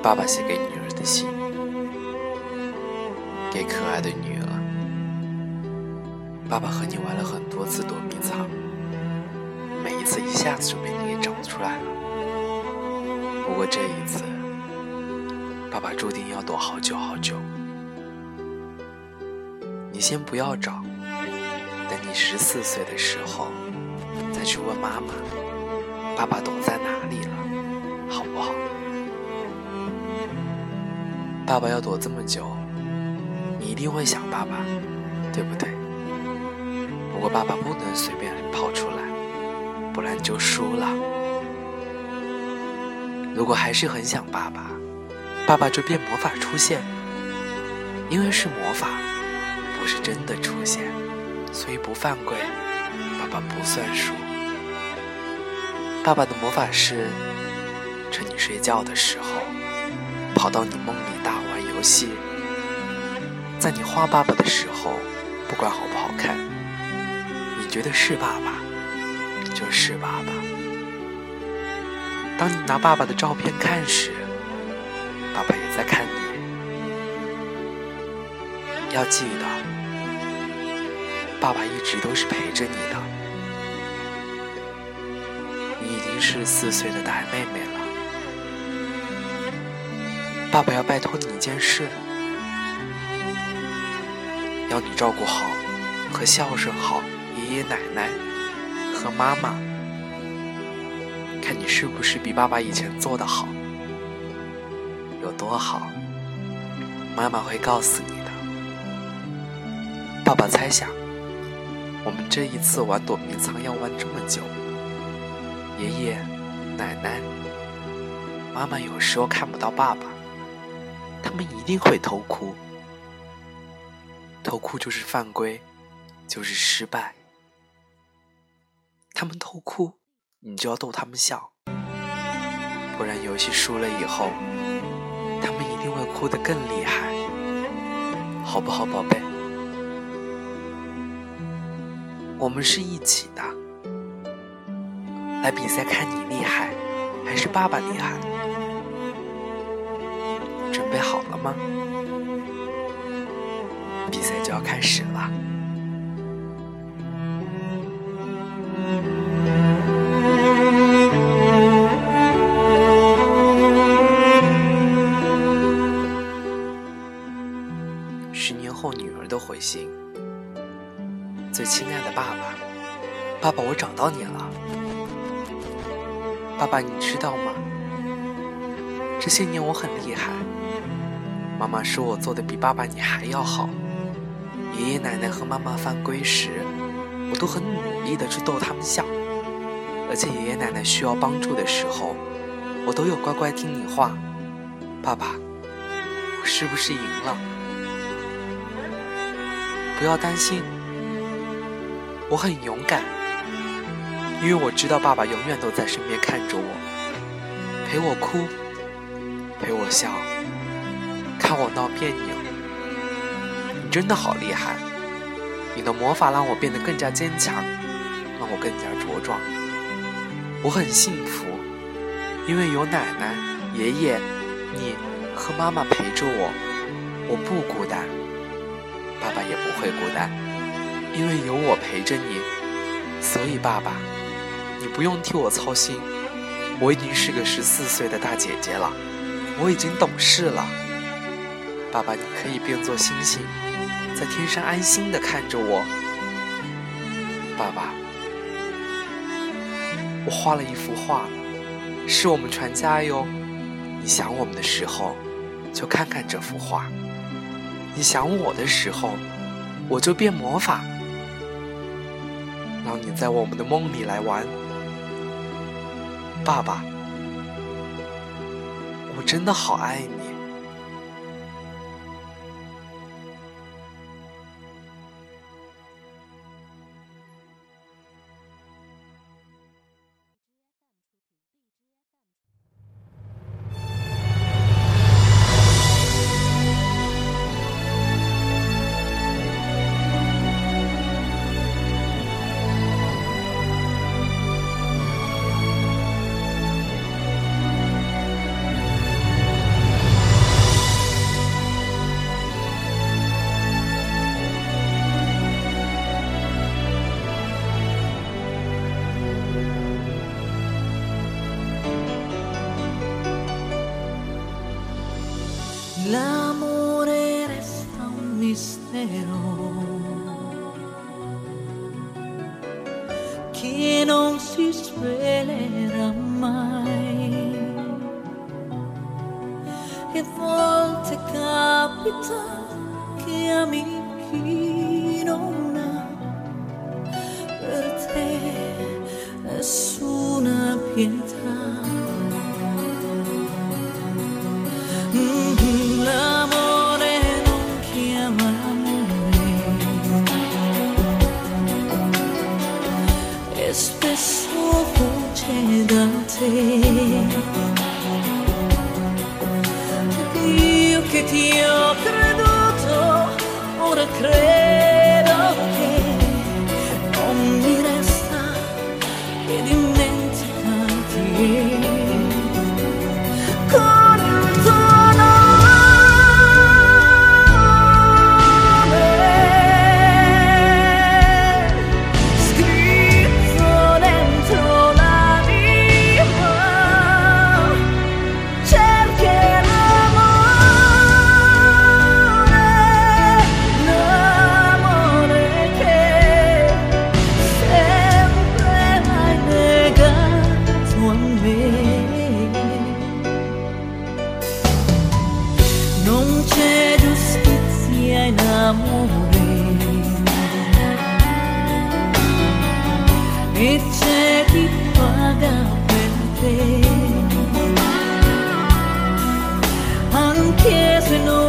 爸爸写给女儿的信，给可爱的女儿。爸爸和你玩了很多次躲迷藏，每一次一下子就被你给找出来了。不过这一次，爸爸注定要躲好久好久。你先不要找，等你十四岁的时候再去问妈妈，爸爸躲在哪里了，好不好？爸爸要躲这么久，你一定会想爸爸，对不对？不过爸爸不能随便跑出来，不然就输了。如果还是很想爸爸，爸爸就变魔法出现，因为是魔法。不是真的出现，所以不犯规，爸爸不算输。爸爸的魔法是，趁你睡觉的时候，跑到你梦里游戏。在你画爸爸的时候，不管好不好看，你觉得是爸爸，就是爸爸。当你拿爸爸的照片看时，爸爸也在看你。要记得，爸爸一直都是陪着你的。你已经是四岁的大妹妹了，爸爸要拜托你一件事，要你照顾好和孝顺好爷爷奶奶和妈妈，看你是不是比爸爸以前做的好，有多好，妈妈会告诉你的。爸爸猜想，我们这一次玩躲迷藏要玩这么久。爷爷、奶奶、妈妈有时候看不到爸爸，他们一定会偷哭。偷哭就是犯规，就是失败。他们偷哭，你就要逗他们笑，不然游戏输了以后，他们一定会哭得更厉害，好不好，宝贝？我们是一起的，来比赛看你厉害还是爸爸厉害？准备好了吗？比赛就要开始了。十年后，女儿的回信。最亲爱的爸爸，爸爸，我找到你了。爸爸，你知道吗？这些年我很厉害。妈妈说我做的比爸爸你还要好。爷爷奶奶和妈妈犯规时，我都很努力的去逗他们笑。而且爷爷奶奶需要帮助的时候，我都有乖乖听你话。爸爸，我是不是赢了？不要担心。我很勇敢，因为我知道爸爸永远都在身边看着我，陪我哭，陪我笑，看我闹别扭。你真的好厉害，你的魔法让我变得更加坚强，让我更加茁壮。我很幸福，因为有奶奶、爷爷、你和妈妈陪着我，我不孤单，爸爸也不会孤单。因为有我陪着你，所以爸爸，你不用替我操心。我已经是个十四岁的大姐姐了，我已经懂事了。爸爸，你可以变作星星，在天上安心的看着我。爸爸，我画了一幅画，是我们全家哟。你想我们的时候，就看看这幅画；你想我的时候，我就变魔法。让你在我们的梦里来玩，爸爸，我真的好爱你。L'amore resta un mistero che non si svelerà mai. E volte capita che ami chi non ha per te nessuna pietà. c'è giustizia in amore. E c'è chi paga per te. Anche se non